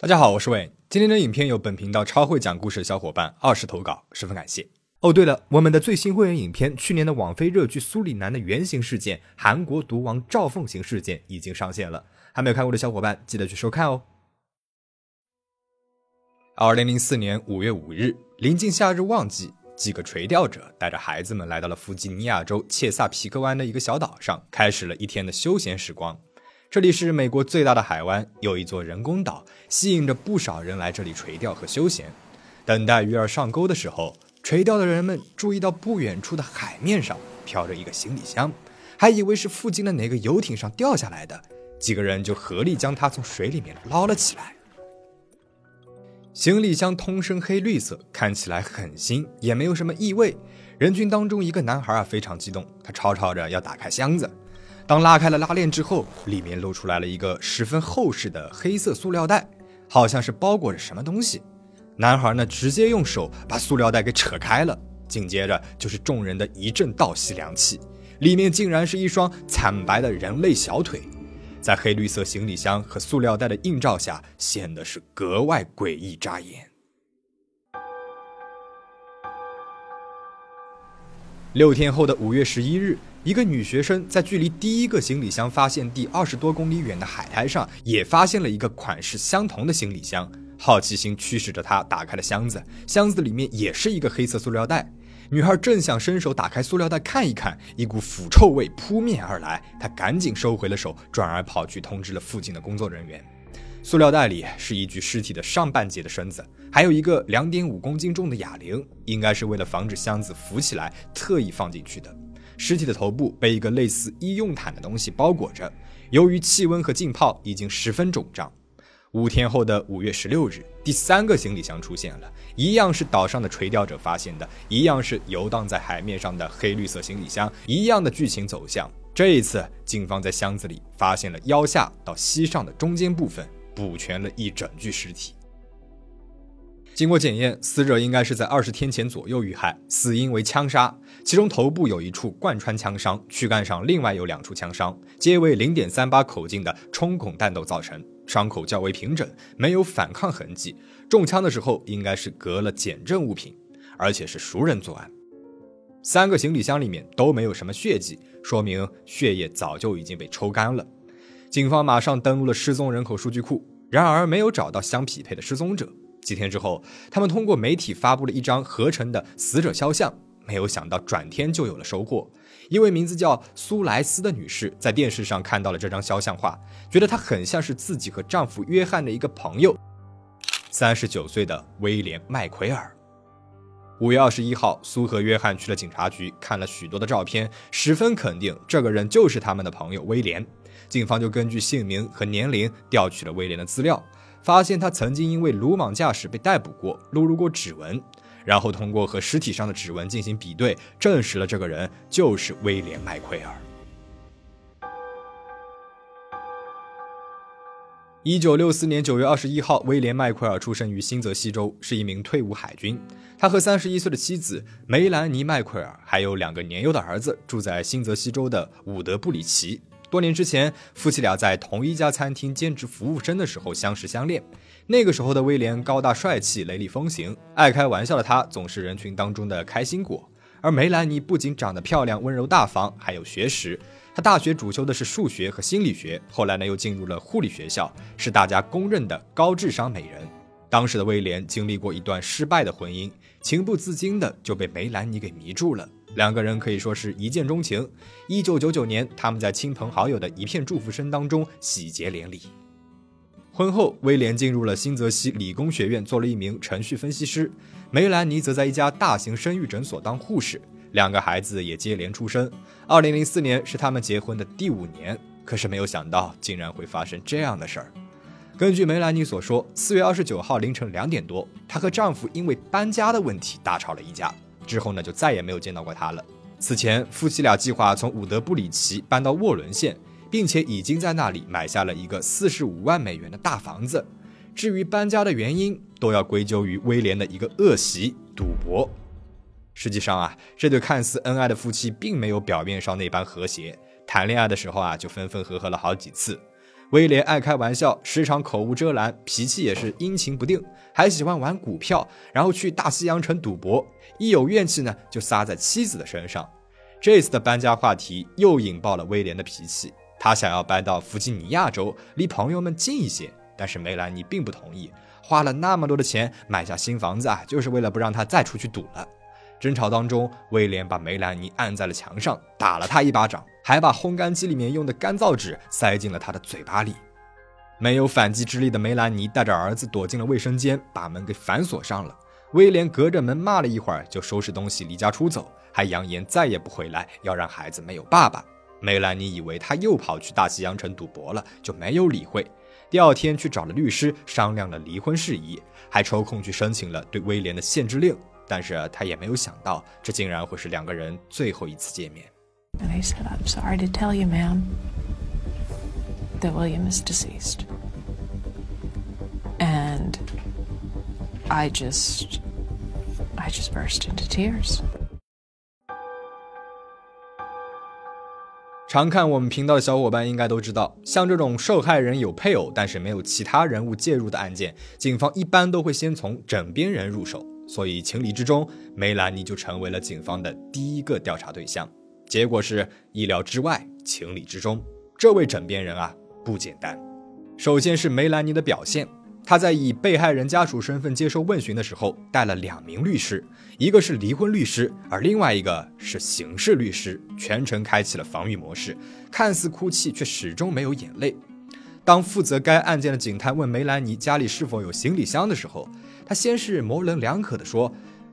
大家好，我是魏。今天的影片由本频道超会讲故事的小伙伴二十投稿，十分感谢。哦，对了，我们的最新会员影片，去年的网飞热剧《苏里南的原型事件》，韩国毒王赵凤行事件已经上线了，还没有看过的小伙伴记得去收看哦。二零零四年五月五日，临近夏日旺季，几个垂钓者带着孩子们来到了弗吉尼亚州切萨皮克湾的一个小岛上，开始了一天的休闲时光。这里是美国最大的海湾，有一座人工岛，吸引着不少人来这里垂钓和休闲。等待鱼儿上钩的时候，垂钓的人们注意到不远处的海面上飘着一个行李箱，还以为是附近的哪个游艇上掉下来的，几个人就合力将它从水里面捞了起来。行李箱通身黑绿色，看起来很新，也没有什么异味。人群当中，一个男孩啊非常激动，他吵吵着要打开箱子。当拉开了拉链之后，里面露出来了一个十分厚实的黑色塑料袋，好像是包裹着什么东西。男孩呢，直接用手把塑料袋给扯开了，紧接着就是众人的一阵倒吸凉气，里面竟然是一双惨白的人类小腿，在黑绿色行李箱和塑料袋的映照下，显得是格外诡异扎眼。六天后的五月十一日。一个女学生在距离第一个行李箱发现地二十多公里远的海滩上，也发现了一个款式相同的行李箱。好奇心驱使着她打开了箱子，箱子里面也是一个黑色塑料袋。女孩正想伸手打开塑料袋看一看，一股腐臭味扑面而来，她赶紧收回了手，转而跑去通知了附近的工作人员。塑料袋里是一具尸体的上半截的身子，还有一个两点五公斤重的哑铃，应该是为了防止箱子浮起来特意放进去的。尸体的头部被一个类似医用毯的东西包裹着，由于气温和浸泡，已经十分肿胀。五天后的五月十六日，第三个行李箱出现了，一样是岛上的垂钓者发现的，一样是游荡在海面上的黑绿色行李箱，一样的剧情走向。这一次，警方在箱子里发现了腰下到膝上的中间部分，补全了一整具尸体。经过检验，死者应该是在二十天前左右遇害，死因为枪杀，其中头部有一处贯穿枪伤，躯干上另外有两处枪伤，皆为零点三八口径的冲孔弹斗造成，伤口较为平整，没有反抗痕迹。中枪的时候应该是隔了减震物品，而且是熟人作案。三个行李箱里面都没有什么血迹，说明血液早就已经被抽干了。警方马上登录了失踪人口数据库，然而没有找到相匹配的失踪者。几天之后，他们通过媒体发布了一张合成的死者肖像，没有想到转天就有了收获。一位名字叫苏莱斯的女士在电视上看到了这张肖像画，觉得她很像是自己和丈夫约翰的一个朋友，三十九岁的威廉·麦奎尔。五月二十一号，苏和约翰去了警察局，看了许多的照片，十分肯定这个人就是他们的朋友威廉。警方就根据姓名和年龄调取了威廉的资料。发现他曾经因为鲁莽驾驶被逮捕过，录入过指纹，然后通过和尸体上的指纹进行比对，证实了这个人就是威廉·麦奎尔。一九六四年九月二十一号，威廉·麦奎尔出生于新泽西州，是一名退伍海军。他和三十一岁的妻子梅兰妮·麦奎尔还有两个年幼的儿子，住在新泽西州的伍德布里奇。多年之前，夫妻俩在同一家餐厅兼职服务生的时候相识相恋。那个时候的威廉高大帅气、雷厉风行，爱开玩笑的他总是人群当中的开心果。而梅兰妮不仅长得漂亮、温柔大方，还有学识。她大学主修的是数学和心理学，后来呢又进入了护理学校，是大家公认的高智商美人。当时的威廉经历过一段失败的婚姻，情不自禁的就被梅兰妮给迷住了。两个人可以说是一见钟情。一九九九年，他们在亲朋好友的一片祝福声当中喜结连理。婚后，威廉进入了新泽西理工学院做了一名程序分析师，梅兰妮则在一家大型生育诊所当护士。两个孩子也接连出生。二零零四年是他们结婚的第五年，可是没有想到竟然会发生这样的事儿。根据梅兰妮所说，四月二十九号凌晨两点多，她和丈夫因为搬家的问题大吵了一架。之后呢，就再也没有见到过他了。此前，夫妻俩计划从伍德布里奇搬到沃伦县，并且已经在那里买下了一个四十五万美元的大房子。至于搬家的原因，都要归咎于威廉的一个恶习——赌博。实际上啊，这对看似恩爱的夫妻并没有表面上那般和谐。谈恋爱的时候啊，就分分合合了好几次。威廉爱开玩笑，时常口无遮拦，脾气也是阴晴不定，还喜欢玩股票，然后去大西洋城赌博。一有怨气呢，就撒在妻子的身上。这次的搬家话题又引爆了威廉的脾气，他想要搬到弗吉尼亚州，离朋友们近一些。但是梅兰妮并不同意，花了那么多的钱买下新房子啊，就是为了不让他再出去赌了。争吵当中，威廉把梅兰妮按在了墙上，打了他一巴掌，还把烘干机里面用的干燥纸塞进了他的嘴巴里。没有反击之力的梅兰妮带着儿子躲进了卫生间，把门给反锁上了。威廉隔着门骂了一会儿，就收拾东西离家出走，还扬言再也不回来，要让孩子没有爸爸。梅兰妮以为他又跑去大西洋城赌博了，就没有理会。第二天去找了律师，商量了离婚事宜，还抽空去申请了对威廉的限制令。但是他也没有想到，这竟然会是两个人最后一次见面。And he said, I'm sorry to tell you, ma'am, that William is deceased. And I just, I just burst into tears. 常看我们频道的小伙伴应该都知道，像这种受害人有配偶但是没有其他人物介入的案件，警方一般都会先从枕边人入手。所以情理之中，梅兰妮就成为了警方的第一个调查对象。结果是意料之外，情理之中。这位枕边人啊，不简单。首先是梅兰妮的表现，她在以被害人家属身份接受问询的时候，带了两名律师，一个是离婚律师，而另外一个是刑事律师，全程开启了防御模式，看似哭泣，却始终没有眼泪。当负责该案件的警探问梅兰妮家里是否有行李箱的时候，他先是模棱两可的说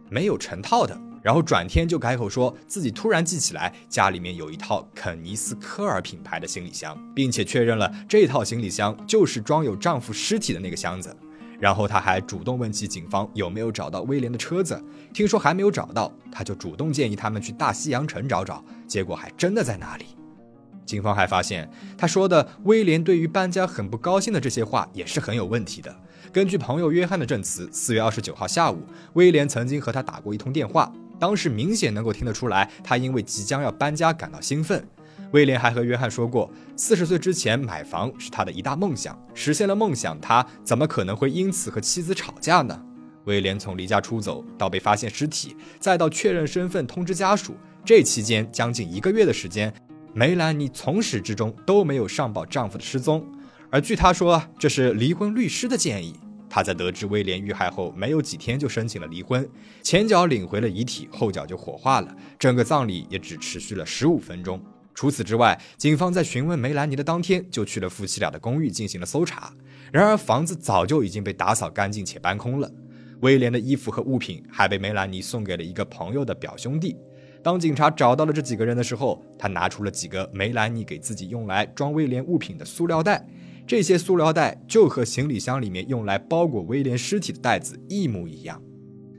没有成套的，然后转天就改口说自己突然记起来家里面有一套肯尼斯科尔品牌的行李箱，并且确认了这套行李箱就是装有丈夫尸体的那个箱子。然后他还主动问起警方有没有找到威廉的车子，听说还没有找到，他就主动建议他们去大西洋城找找，结果还真的在那里。警方还发现，他说的威廉对于搬家很不高兴的这些话也是很有问题的。根据朋友约翰的证词，四月二十九号下午，威廉曾经和他打过一通电话，当时明显能够听得出来，他因为即将要搬家感到兴奋。威廉还和约翰说过，四十岁之前买房是他的一大梦想，实现了梦想，他怎么可能会因此和妻子吵架呢？威廉从离家出走到被发现尸体，再到确认身份通知家属，这期间将近一个月的时间。梅兰妮从始至终都没有上报丈夫的失踪，而据她说，这是离婚律师的建议。她在得知威廉遇害后没有几天就申请了离婚，前脚领回了遗体，后脚就火化了，整个葬礼也只持续了十五分钟。除此之外，警方在询问梅兰妮的当天就去了夫妻俩的公寓进行了搜查，然而房子早就已经被打扫干净且搬空了，威廉的衣服和物品还被梅兰妮送给了一个朋友的表兄弟。当警察找到了这几个人的时候，他拿出了几个梅兰妮给自己用来装威廉物品的塑料袋，这些塑料袋就和行李箱里面用来包裹威廉尸体的袋子一模一样。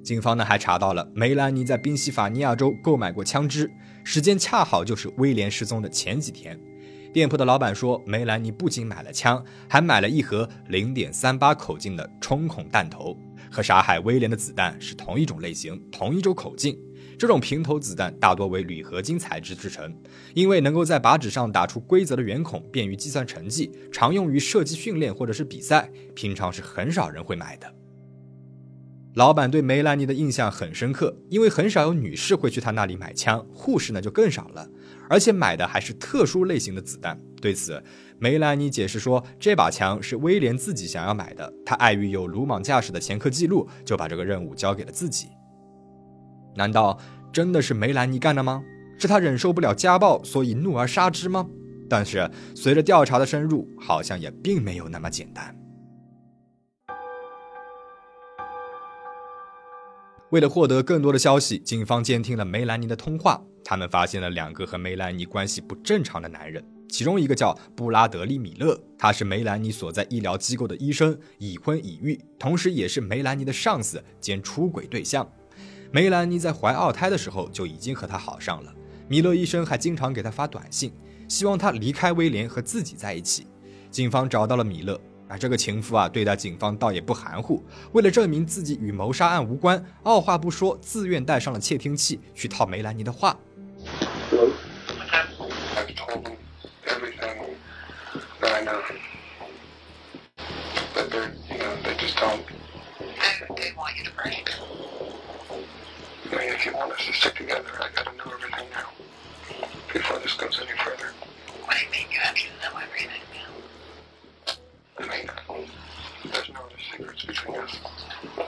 警方呢还查到了梅兰妮在宾夕法尼亚州购买过枪支，时间恰好就是威廉失踪的前几天。店铺的老板说，梅兰妮不仅买了枪，还买了一盒零点三八口径的冲孔弹头，和杀害威廉的子弹是同一种类型，同一种口径。这种平头子弹大多为铝合金材质制成，因为能够在靶纸上打出规则的圆孔，便于计算成绩，常用于射击训练或者是比赛。平常是很少人会买的。老板对梅兰妮的印象很深刻，因为很少有女士会去他那里买枪，护士呢就更少了，而且买的还是特殊类型的子弹。对此，梅兰妮解释说，这把枪是威廉自己想要买的，他碍于有鲁莽驾驶的前科记录，就把这个任务交给了自己。难道真的是梅兰妮干的吗？是他忍受不了家暴，所以怒而杀之吗？但是随着调查的深入，好像也并没有那么简单。为了获得更多的消息，警方监听了梅兰妮的通话，他们发现了两个和梅兰妮关系不正常的男人，其中一个叫布拉德利·米勒，他是梅兰妮所在医疗机构的医生，已婚已育，同时也是梅兰妮的上司兼出轨对象。梅兰妮在怀二胎的时候就已经和他好上了。米勒医生还经常给他发短信，希望他离开威廉和自己在一起。警方找到了米勒，啊，这个情妇啊，对待警方倒也不含糊。为了证明自己与谋杀案无关，二话不说，自愿带上了窃听器去套梅兰妮的话。if you want us to stick together, I gotta know everything now. Before this goes any further. What do you mean you have to know everything now? I mean, there's no other secrets between us,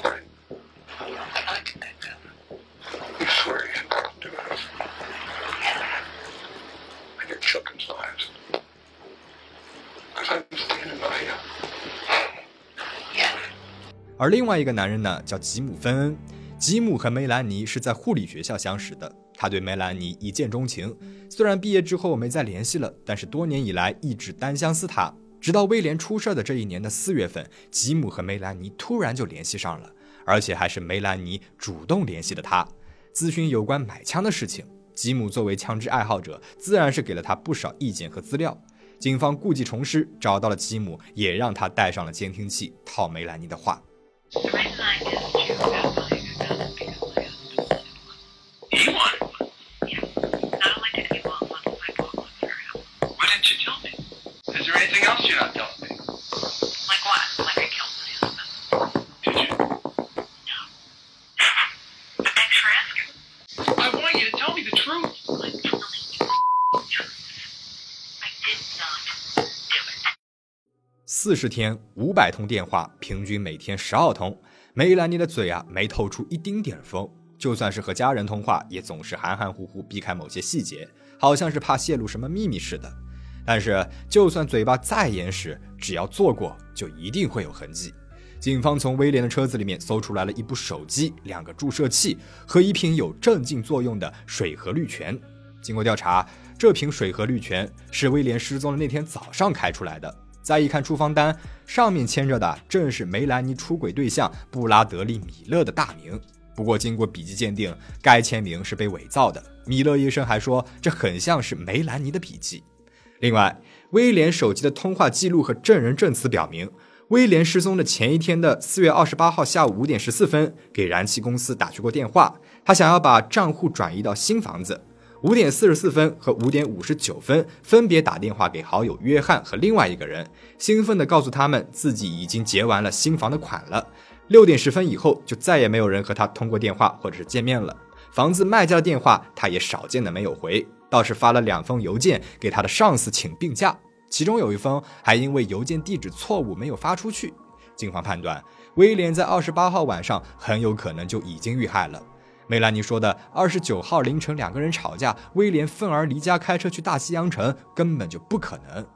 right? I can think of. You swear you don't do this. Yeah. And your children's lives. Because I'm standing by you. Yeah. 而另外一个男人呢，叫吉姆·芬恩。 吉姆和梅兰妮是在护理学校相识的，他对梅兰妮一见钟情。虽然毕业之后没再联系了，但是多年以来一直单相思他。直到威廉出事的这一年的四月份，吉姆和梅兰妮突然就联系上了，而且还是梅兰妮主动联系的他，咨询有关买枪的事情。吉姆作为枪支爱好者，自然是给了他不少意见和资料。警方故技重施，找到了吉姆，也让他带上了监听器，套梅兰妮的话。四十天，五百通电话，平均每天十二通。梅兰妮的嘴啊，没透出一丁点风。就算是和家人通话，也总是含含糊糊，避开某些细节，好像是怕泄露什么秘密似的。但是，就算嘴巴再严实，只要做过，就一定会有痕迹。警方从威廉的车子里面搜出来了一部手机、两个注射器和一瓶有镇静作用的水和氯泉。经过调查，这瓶水和氯泉是威廉失踪的那天早上开出来的。再一看处方单，上面签着的正是梅兰妮出轨对象布拉德利·米勒的大名。不过，经过笔迹鉴定，该签名是被伪造的。米勒医生还说，这很像是梅兰妮的笔迹。另外，威廉手机的通话记录和证人证词表明，威廉失踪的前一天的四月二十八号下午五点十四分，给燃气公司打去过电话，他想要把账户转移到新房子。五点四十四分和五点五十九分，分别打电话给好友约翰和另外一个人，兴奋地告诉他们自己已经结完了新房的款了。六点十分以后，就再也没有人和他通过电话或者是见面了。房子卖家的电话，他也少见的没有回，倒是发了两封邮件给他的上司请病假，其中有一封还因为邮件地址错误没有发出去。警方判断，威廉在二十八号晚上很有可能就已经遇害了。梅兰妮说的二十九号凌晨两个人吵架，威廉愤而离家开车去大西洋城，根本就不可能。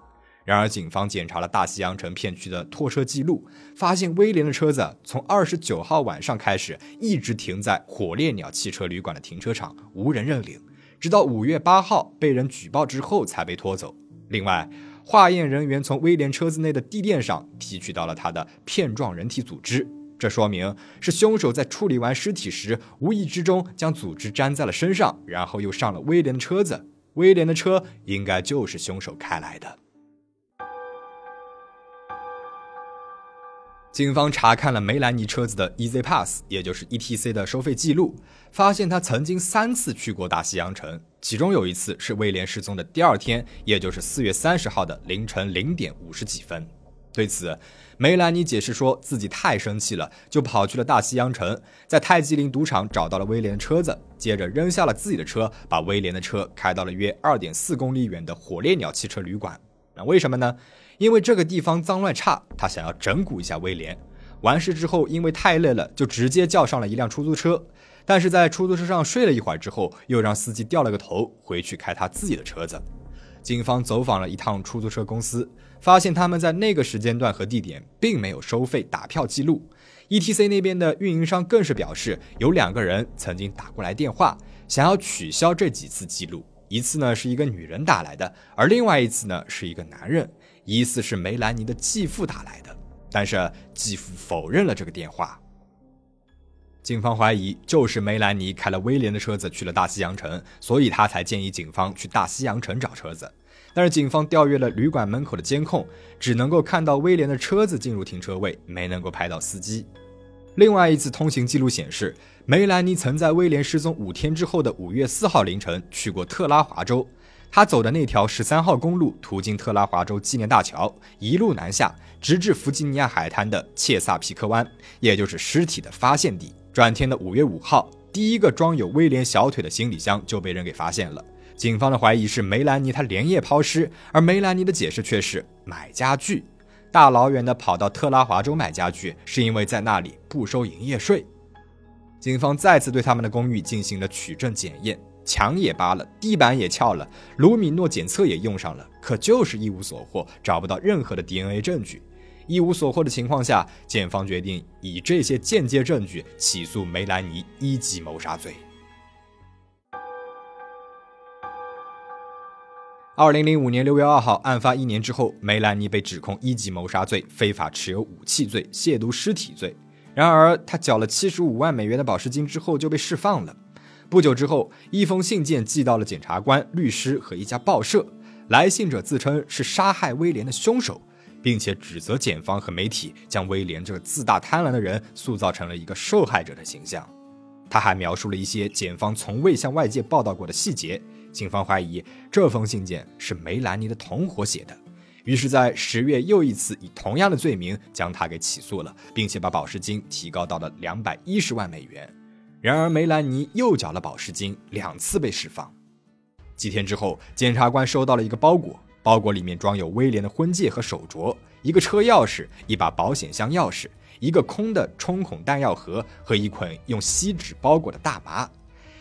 然而，警方检查了大西洋城片区的拖车记录，发现威廉的车子从二十九号晚上开始一直停在火烈鸟汽车旅馆的停车场，无人认领，直到五月八号被人举报之后才被拖走。另外，化验人员从威廉车子内的地垫上提取到了他的片状人体组织。这说明是凶手在处理完尸体时，无意之中将组织粘在了身上，然后又上了威廉的车子。威廉的车应该就是凶手开来的。警方查看了梅兰妮车子的 Easy Pass，也就是 ETC 的收费记录，发现他曾经三次去过大西洋城，其中有一次是威廉失踪的第二天，也就是四月三十号的凌晨零点五十几分。对此，梅兰妮解释说自己太生气了，就跑去了大西洋城，在泰姬陵赌场找到了威廉的车子，接着扔下了自己的车，把威廉的车开到了约二点四公里远的火烈鸟汽车旅馆。那为什么呢？因为这个地方脏乱差，他想要整蛊一下威廉。完事之后，因为太累了，就直接叫上了一辆出租车。但是在出租车上睡了一会儿之后，又让司机掉了个头，回去开他自己的车子。警方走访了一趟出租车公司，发现他们在那个时间段和地点并没有收费打票记录。ETC 那边的运营商更是表示，有两个人曾经打过来电话，想要取消这几次记录。一次呢是一个女人打来的，而另外一次呢是一个男人，疑似是梅兰妮的继父打来的，但是继父否认了这个电话。警方怀疑就是梅兰妮开了威廉的车子去了大西洋城，所以他才建议警方去大西洋城找车子。但是警方调阅了旅馆门口的监控，只能够看到威廉的车子进入停车位，没能够拍到司机。另外一次通行记录显示，梅兰妮曾在威廉失踪五天之后的五月四号凌晨去过特拉华州。他走的那条十三号公路途经特拉华州纪念大桥，一路南下，直至弗吉尼亚海滩的切萨皮克湾，也就是尸体的发现地。转天的五月五号，第一个装有威廉小腿的行李箱就被人给发现了。警方的怀疑是梅兰妮她连夜抛尸，而梅兰妮的解释却是买家具，大老远的跑到特拉华州买家具，是因为在那里不收营业税。警方再次对他们的公寓进行了取证检验。墙也扒了，地板也撬了，卢米诺检测也用上了，可就是一无所获，找不到任何的 DNA 证据。一无所获的情况下，检方决定以这些间接证据起诉梅兰妮一级谋杀罪。二零零五年六月二号，案发一年之后，梅兰妮被指控一级谋杀罪、非法持有武器罪、亵渎尸体罪。然而，他缴了七十五万美元的保释金之后就被释放了。不久之后，一封信件寄到了检察官、律师和一家报社。来信者自称是杀害威廉的凶手，并且指责检方和媒体将威廉这个自大贪婪的人塑造成了一个受害者的形象。他还描述了一些检方从未向外界报道过的细节。警方怀疑这封信件是梅兰妮的同伙写的，于是，在十月又一次以同样的罪名将他给起诉了，并且把保释金提高到了两百一十万美元。然而，梅兰妮又缴了保释金，两次被释放。几天之后，检察官收到了一个包裹，包裹里面装有威廉的婚戒和手镯、一个车钥匙、一把保险箱钥匙、一个空的冲孔弹药盒和一捆用锡纸包裹的大麻。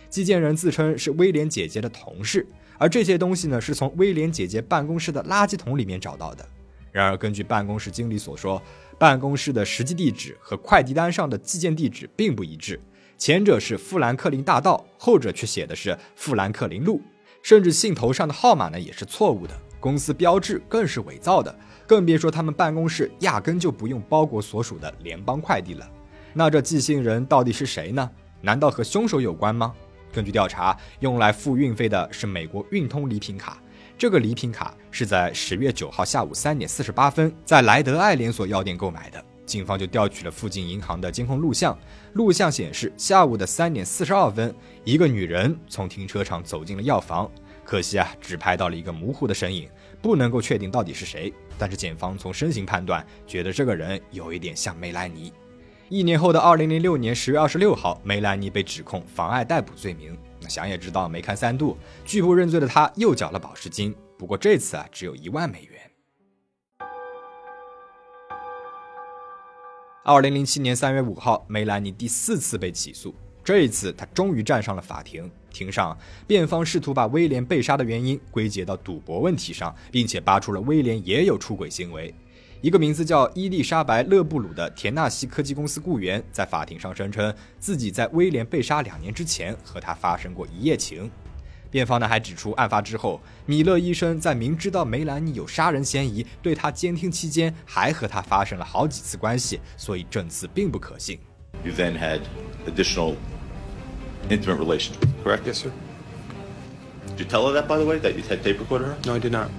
寄件人自称是威廉姐姐的同事，而这些东西呢，是从威廉姐姐办公室的垃圾桶里面找到的。然而，根据办公室经理所说，办公室的实际地址和快递单上的寄件地址并不一致。前者是富兰克林大道，后者却写的是富兰克林路，甚至信头上的号码呢也是错误的，公司标志更是伪造的，更别说他们办公室压根就不用包裹所属的联邦快递了。那这寄信人到底是谁呢？难道和凶手有关吗？根据调查，用来付运费的是美国运通礼品卡，这个礼品卡是在十月九号下午三点四十八分在莱德爱连锁药店购买的。警方就调取了附近银行的监控录像，录像显示，下午的三点四十二分，一个女人从停车场走进了药房。可惜啊，只拍到了一个模糊的身影，不能够确定到底是谁。但是检方从身形判断，觉得这个人有一点像梅兰妮。一年后的二零零六年十月二十六号，梅兰妮被指控妨碍逮捕罪名。那想也知道，没看三度，拒不认罪的他又缴了保释金，不过这次啊，只有一万美元。二零零七年三月五号，梅兰妮第四次被起诉。这一次，她终于站上了法庭。庭上，辩方试图把威廉被杀的原因归结到赌博问题上，并且扒出了威廉也有出轨行为。一个名字叫伊丽莎白·勒布鲁的田纳西科技公司雇员在法庭上声称，自己在威廉被杀两年之前和他发生过一夜情。辩方呢还指出，案发之后，米勒医生在明知道梅兰妮有杀人嫌疑，对她监听期间还和她发生了好几次关系，所以证词并不可信。You then had additional intimate relations, correct? Yes, sir. Did you tell her that, by the way, that you had tape recorded her? No, I did not.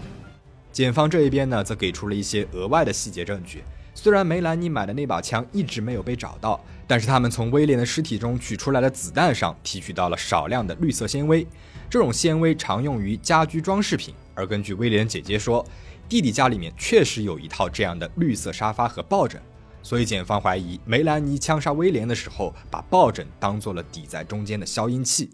检方这一边呢，则给出了一些额外的细节证据。虽然梅兰妮买的那把枪一直没有被找到，但是他们从威廉的尸体中取出来的子弹上提取到了少量的绿色纤维。这种纤维常用于家居装饰品，而根据威廉姐姐说，弟弟家里面确实有一套这样的绿色沙发和抱枕，所以检方怀疑梅兰妮枪杀威廉的时候，把抱枕当做了抵在中间的消音器。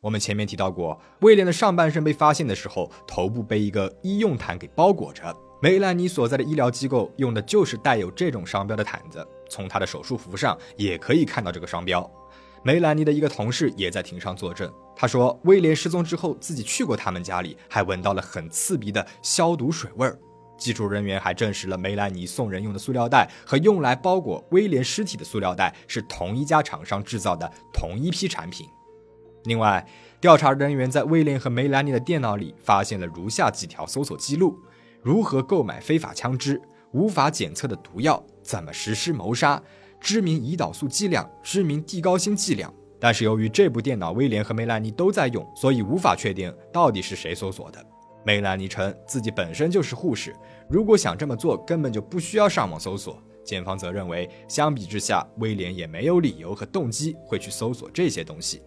我们前面提到过，威廉的上半身被发现的时候，头部被一个医用毯给包裹着，梅兰妮所在的医疗机构用的就是带有这种商标的毯子，从她的手术服上也可以看到这个商标。梅兰妮的一个同事也在庭上作证，他说威廉失踪之后，自己去过他们家里，还闻到了很刺鼻的消毒水味儿。技术人员还证实了梅兰妮送人用的塑料袋和用来包裹威廉尸体的塑料袋是同一家厂商制造的同一批产品。另外，调查人员在威廉和梅兰妮的电脑里发现了如下几条搜索记录：如何购买非法枪支、无法检测的毒药、怎么实施谋杀。知名胰岛素剂量、知名地高辛剂量，但是由于这部电脑威廉和梅兰妮都在用，所以无法确定到底是谁搜索的。梅兰妮称自己本身就是护士，如果想这么做，根本就不需要上网搜索。检方则认为，相比之下，威廉也没有理由和动机会去搜索这些东西。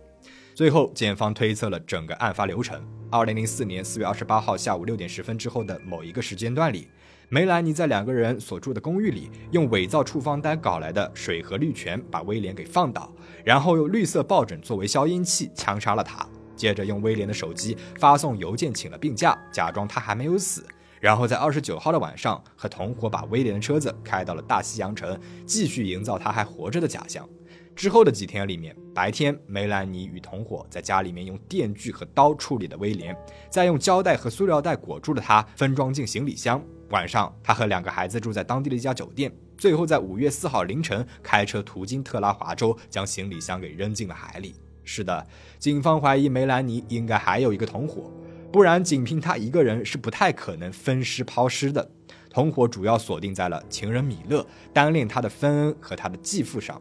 最后，检方推测了整个案发流程：二零零四年四月二十八号下午六点十分之后的某一个时间段里，梅兰妮在两个人所住的公寓里，用伪造处方单搞来的水和氯泉把威廉给放倒，然后用绿色抱枕作为消音器枪杀了他。接着用威廉的手机发送邮件请了病假，假装他还没有死。然后在二十九号的晚上，和同伙把威廉的车子开到了大西洋城，继续营造他还活着的假象。之后的几天里面，白天梅兰妮与同伙在家里面用电锯和刀处理了威廉，再用胶带和塑料袋裹住了他，分装进行李箱。晚上，他和两个孩子住在当地的一家酒店。最后在五月四号凌晨开车途经特拉华州，将行李箱给扔进了海里。是的，警方怀疑梅兰妮应该还有一个同伙，不然仅凭他一个人是不太可能分尸抛尸的。同伙主要锁定在了情人米勒、单恋他的芬恩和他的继父上。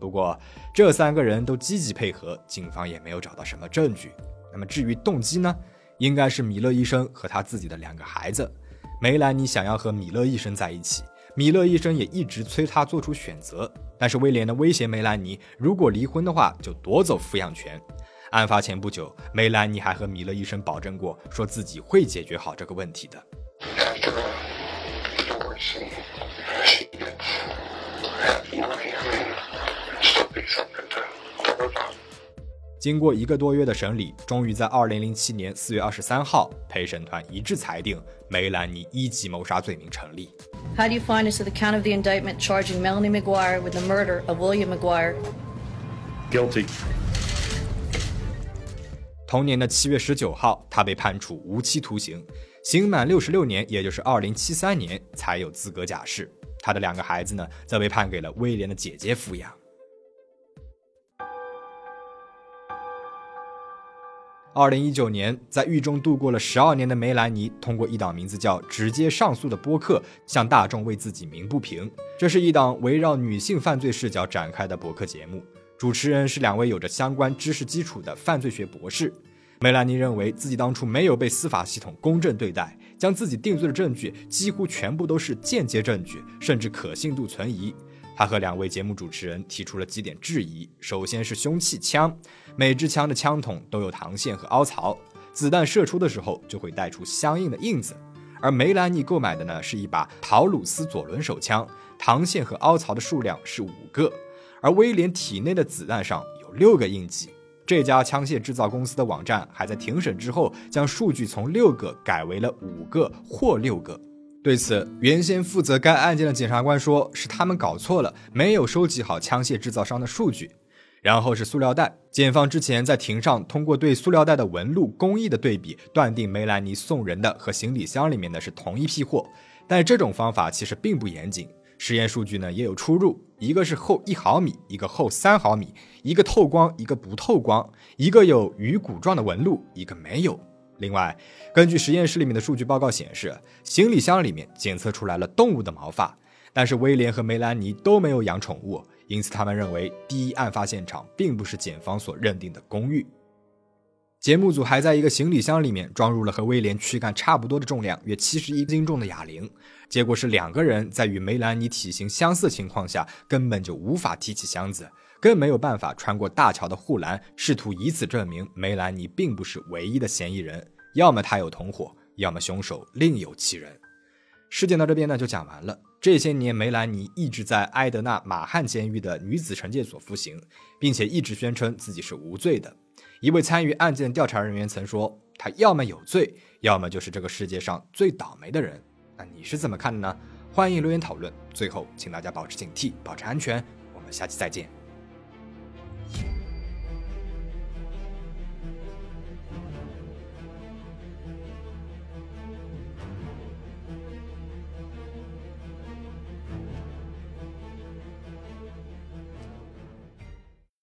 不过，这三个人都积极配合，警方也没有找到什么证据。那么，至于动机呢？应该是米勒医生和他自己的两个孩子。梅兰妮想要和米勒医生在一起，米勒医生也一直催她做出选择。但是威廉的威胁梅兰妮，如果离婚的话，就夺走抚养权。案发前不久，梅兰妮还和米勒医生保证过，说自己会解决好这个问题的。经过一个多月的审理，终于在二零零七年四月二十三号，陪审团一致裁定梅兰妮一级谋杀罪名成立。How do you find us to the count of the indictment charging Melanie McGuire with the murder of William McGuire? Guilty. 同年的七月十九号，他被判处无期徒刑，刑满六十六年，也就是二零七三年才有资格假释。他的两个孩子呢，则被判给了威廉的姐姐抚养。二零一九年，在狱中度过了十二年的梅兰妮，通过一档名字叫“直接上诉”的播客，向大众为自己鸣不平。这是一档围绕女性犯罪视角展开的博客节目，主持人是两位有着相关知识基础的犯罪学博士。梅兰妮认为自己当初没有被司法系统公正对待，将自己定罪的证据几乎全部都是间接证据，甚至可信度存疑。他和两位节目主持人提出了几点质疑：首先是凶器枪，每支枪的枪筒都有膛线和凹槽，子弹射出的时候就会带出相应的印子。而梅兰妮购买的呢是一把陶鲁斯左轮手枪，膛线和凹槽的数量是五个，而威廉体内的子弹上有六个印记。这家枪械制造公司的网站还在庭审之后将数据从六个改为了五个或六个。对此，原先负责该案件的检察官说，是他们搞错了，没有收集好枪械制造商的数据。然后是塑料袋，检方之前在庭上通过对塑料袋的纹路工艺的对比，断定梅兰妮送人的和行李箱里面的是同一批货。但这种方法其实并不严谨，实验数据呢也有出入，一个是厚一毫米，一个厚三毫米，一个透光，一个不透光，一个有鱼骨状的纹路，一个没有。另外，根据实验室里面的数据报告显示，行李箱里面检测出来了动物的毛发，但是威廉和梅兰妮都没有养宠物，因此他们认为第一案发现场并不是检方所认定的公寓。节目组还在一个行李箱里面装入了和威廉躯干差不多的重量约七十一斤重的哑铃，结果是两个人在与梅兰妮体型相似的情况下根本就无法提起箱子。更没有办法穿过大桥的护栏，试图以此证明梅兰妮并不是唯一的嫌疑人，要么他有同伙，要么凶手另有其人。事件到这边呢就讲完了。这些年，梅兰妮一直在埃德纳马汉监狱的女子惩戒所服刑，并且一直宣称自己是无罪的。一位参与案件调查人员曾说：“他要么有罪，要么就是这个世界上最倒霉的人。”那你是怎么看的呢？欢迎留言讨论。最后，请大家保持警惕，保持安全。我们下期再见。